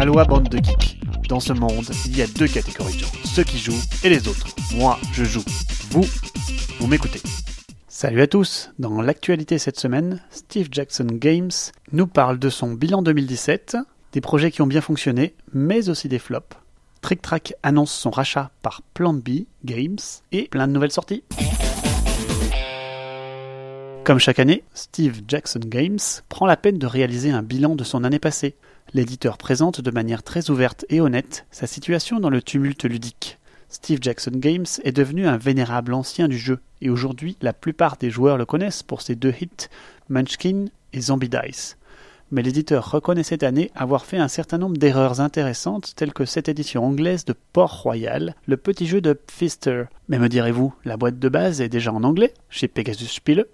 Aloha bande de geeks. Dans ce monde, il y a deux catégories de gens, ceux qui jouent et les autres. Moi, je joue. Vous, vous m'écoutez. Salut à tous. Dans l'actualité cette semaine, Steve Jackson Games nous parle de son bilan 2017, des projets qui ont bien fonctionné, mais aussi des flops. Trick Track annonce son rachat par Plan B Games et plein de nouvelles sorties. Comme chaque année, Steve Jackson Games prend la peine de réaliser un bilan de son année passée. L'éditeur présente de manière très ouverte et honnête sa situation dans le tumulte ludique. Steve Jackson Games est devenu un vénérable ancien du jeu, et aujourd'hui la plupart des joueurs le connaissent pour ses deux hits, Munchkin et Zombie Dice. Mais l'éditeur reconnaît cette année avoir fait un certain nombre d'erreurs intéressantes, telles que cette édition anglaise de Port-Royal, le petit jeu de Pfister. Mais me direz-vous, la boîte de base est déjà en anglais, chez Pegasus Spiele?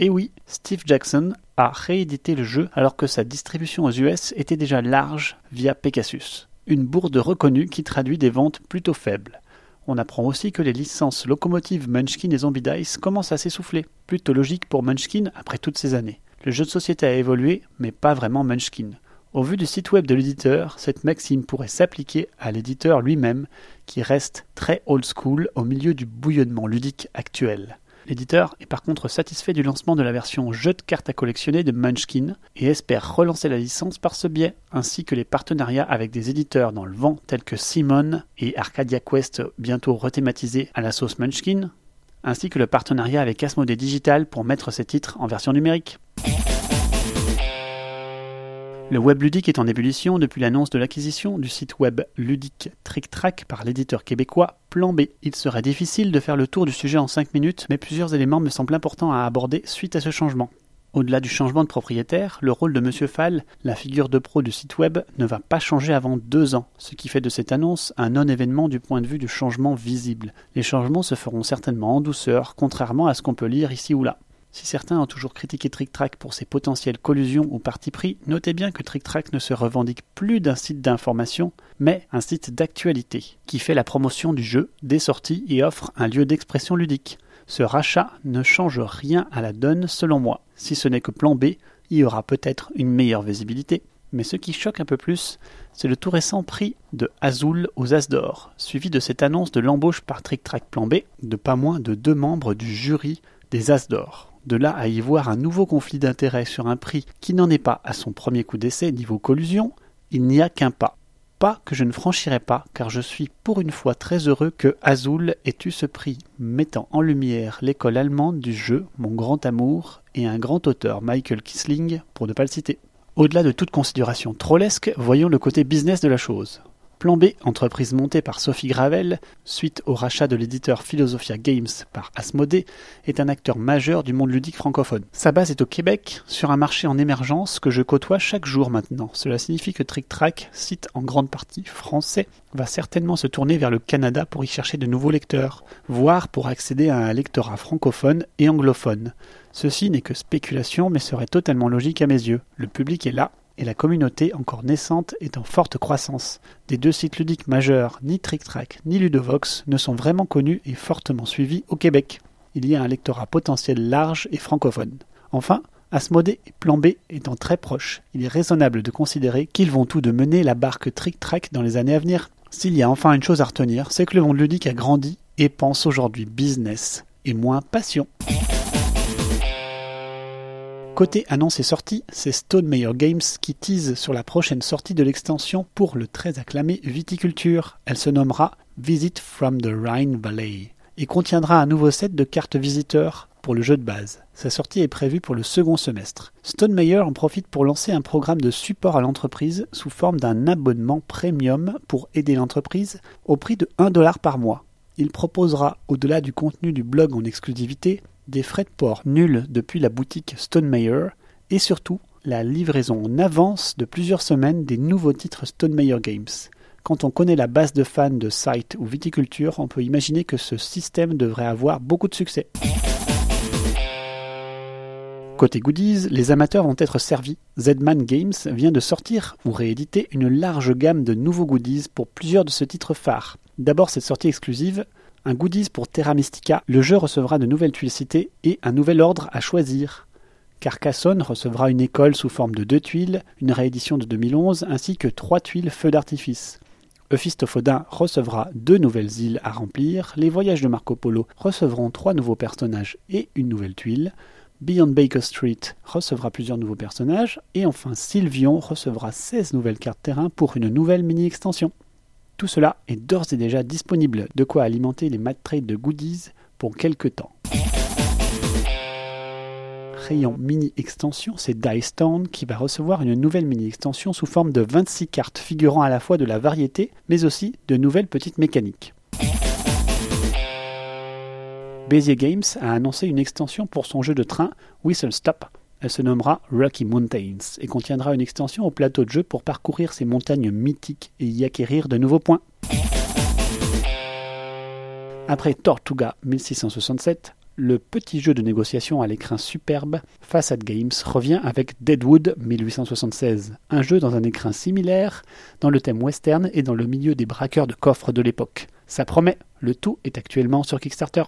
Et oui, Steve Jackson a réédité le jeu alors que sa distribution aux US était déjà large via Pegasus. Une bourde reconnue qui traduit des ventes plutôt faibles. On apprend aussi que les licences locomotives Munchkin et Zombie Dice commencent à s'essouffler. Plutôt logique pour Munchkin après toutes ces années. Le jeu de société a évolué, mais pas vraiment Munchkin. Au vu du site web de l'éditeur, cette maxime pourrait s'appliquer à l'éditeur lui-même, qui reste très old school au milieu du bouillonnement ludique actuel. L'éditeur est par contre satisfait du lancement de la version jeu de cartes à collectionner de Munchkin et espère relancer la licence par ce biais, ainsi que les partenariats avec des éditeurs dans le vent tels que Simon et Arcadia Quest bientôt rethématisés à la sauce Munchkin, ainsi que le partenariat avec Asmodee Digital pour mettre ces titres en version numérique. Le web ludique est en ébullition depuis l'annonce de l'acquisition du site web ludique TrickTrack par l'éditeur québécois Plan B. Il serait difficile de faire le tour du sujet en 5 minutes, mais plusieurs éléments me semblent importants à aborder suite à ce changement. Au-delà du changement de propriétaire, le rôle de M. Fall, la figure de pro du site web, ne va pas changer avant deux ans, ce qui fait de cette annonce un non-événement du point de vue du changement visible. Les changements se feront certainement en douceur, contrairement à ce qu'on peut lire ici ou là. Si certains ont toujours critiqué TrickTrack pour ses potentielles collusions ou parti pris, notez bien que TrickTrack ne se revendique plus d'un site d'information, mais un site d'actualité, qui fait la promotion du jeu, des sorties et offre un lieu d'expression ludique. Ce rachat ne change rien à la donne selon moi. Si ce n'est que plan B, y aura peut-être une meilleure visibilité. Mais ce qui choque un peu plus, c'est le tout récent prix de Azul aux As d'Or, suivi de cette annonce de l'embauche par TrickTrack Plan B de pas moins de deux membres du jury des As d'Or. De là à y voir un nouveau conflit d'intérêts sur un prix qui n'en est pas à son premier coup d'essai niveau collusion, il n'y a qu'un pas. Pas que je ne franchirai pas, car je suis pour une fois très heureux que Azul ait eu ce prix, mettant en lumière l'école allemande du jeu, mon grand amour, et un grand auteur, Michael Kisling, pour ne pas le citer. Au-delà de toute considération trollesque, voyons le côté business de la chose. Plan B, entreprise montée par Sophie Gravel, suite au rachat de l'éditeur Philosophia Games par Asmodée, est un acteur majeur du monde ludique francophone. Sa base est au Québec, sur un marché en émergence que je côtoie chaque jour maintenant. Cela signifie que Trick Track, site en grande partie français, va certainement se tourner vers le Canada pour y chercher de nouveaux lecteurs, voire pour accéder à un lectorat francophone et anglophone. Ceci n'est que spéculation mais serait totalement logique à mes yeux. Le public est là, et la communauté encore naissante est en forte croissance. Des deux sites ludiques majeurs, ni TrickTrack ni Ludovox, ne sont vraiment connus et fortement suivis au Québec. Il y a un lectorat potentiel large et francophone. Enfin, Asmodée et Plan B étant très proches, il est raisonnable de considérer qu'ils vont tous de mener la barque TrickTrack dans les années à venir. S'il y a enfin une chose à retenir, c'est que le monde ludique a grandi et pense aujourd'hui business et moins passion. Côté annonce et sortie, c'est Stone Meyer Games qui tease sur la prochaine sortie de l'extension pour le très acclamé Viticulture. Elle se nommera Visit from the Rhine Valley et contiendra un nouveau set de cartes visiteurs pour le jeu de base. Sa sortie est prévue pour le second semestre. Stone Meyer en profite pour lancer un programme de support à l'entreprise sous forme d'un abonnement premium pour aider l'entreprise au prix de 1 dollar par mois. Il proposera, au-delà du contenu du blog en exclusivité, des frais de port nuls depuis la boutique Stonemeyer et surtout la livraison en avance de plusieurs semaines des nouveaux titres Stonemeyer Games. Quand on connaît la base de fans de site ou viticulture, on peut imaginer que ce système devrait avoir beaucoup de succès. Côté goodies, les amateurs vont être servis. Zedman Games vient de sortir ou rééditer une large gamme de nouveaux goodies pour plusieurs de ce titre phare. D'abord cette sortie exclusive un goodies pour Terra Mystica, le jeu recevra de nouvelles tuiles citées et un nouvel ordre à choisir. Carcassonne recevra une école sous forme de deux tuiles, une réédition de 2011 ainsi que trois tuiles feux d'artifice. Euphistophodin recevra deux nouvelles îles à remplir, les voyages de Marco Polo recevront trois nouveaux personnages et une nouvelle tuile, Beyond Baker Street recevra plusieurs nouveaux personnages, et enfin Sylvion recevra 16 nouvelles cartes terrain pour une nouvelle mini-extension. Tout cela est d'ores et déjà disponible, de quoi alimenter les mat trades de goodies pour quelques temps. Rayon mini-extension, c'est Dice Town qui va recevoir une nouvelle mini-extension sous forme de 26 cartes figurant à la fois de la variété, mais aussi de nouvelles petites mécaniques. Bezier Games a annoncé une extension pour son jeu de train Whistle Stop. Elle se nommera Rocky Mountains et contiendra une extension au plateau de jeu pour parcourir ces montagnes mythiques et y acquérir de nouveaux points. Après Tortuga 1667, le petit jeu de négociation à l'écran superbe Facade Games revient avec Deadwood 1876, un jeu dans un écrin similaire, dans le thème western et dans le milieu des braqueurs de coffres de l'époque. Ça promet, le tout est actuellement sur Kickstarter.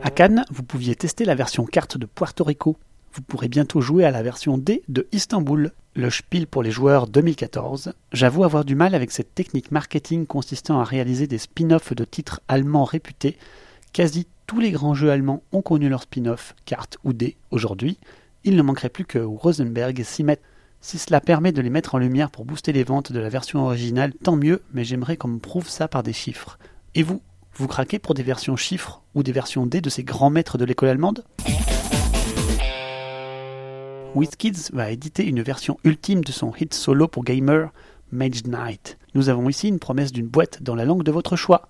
À Cannes, vous pouviez tester la version carte de Puerto Rico. Vous pourrez bientôt jouer à la version D de Istanbul, le Spiel pour les joueurs 2014. J'avoue avoir du mal avec cette technique marketing consistant à réaliser des spin-offs de titres allemands réputés. Quasi tous les grands jeux allemands ont connu leur spin-off, carte ou D, aujourd'hui. Il ne manquerait plus que Rosenberg s'y mette. Si cela permet de les mettre en lumière pour booster les ventes de la version originale, tant mieux, mais j'aimerais qu'on me prouve ça par des chiffres. Et vous, vous craquez pour des versions chiffres ou des versions D de ces grands maîtres de l'école allemande? WizKids va éditer une version ultime de son hit solo pour gamer, Mage Knight. Nous avons ici une promesse d'une boîte dans la langue de votre choix.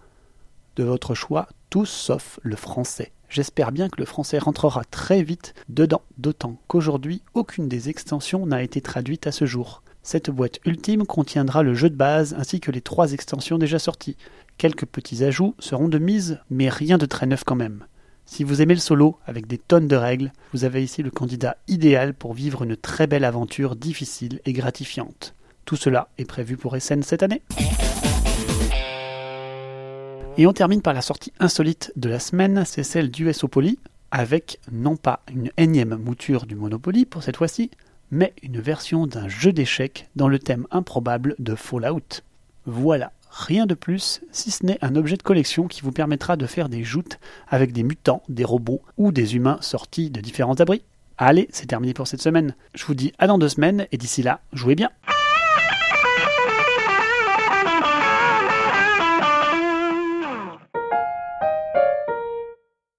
De votre choix, tout sauf le français. J'espère bien que le français rentrera très vite dedans, d'autant qu'aujourd'hui, aucune des extensions n'a été traduite à ce jour. Cette boîte ultime contiendra le jeu de base ainsi que les trois extensions déjà sorties. Quelques petits ajouts seront de mise, mais rien de très neuf quand même. Si vous aimez le solo, avec des tonnes de règles, vous avez ici le candidat idéal pour vivre une très belle aventure difficile et gratifiante. Tout cela est prévu pour SN cette année. Et on termine par la sortie insolite de la semaine, c'est celle d'USOpoly, avec non pas une énième mouture du Monopoly pour cette fois-ci, mais une version d'un jeu d'échecs dans le thème improbable de Fallout. Voilà, Rien de plus, si ce n'est un objet de collection qui vous permettra de faire des joutes avec des mutants, des robots ou des humains sortis de différents abris. Allez, c'est terminé pour cette semaine. Je vous dis à dans deux semaines et d'ici là, jouez bien.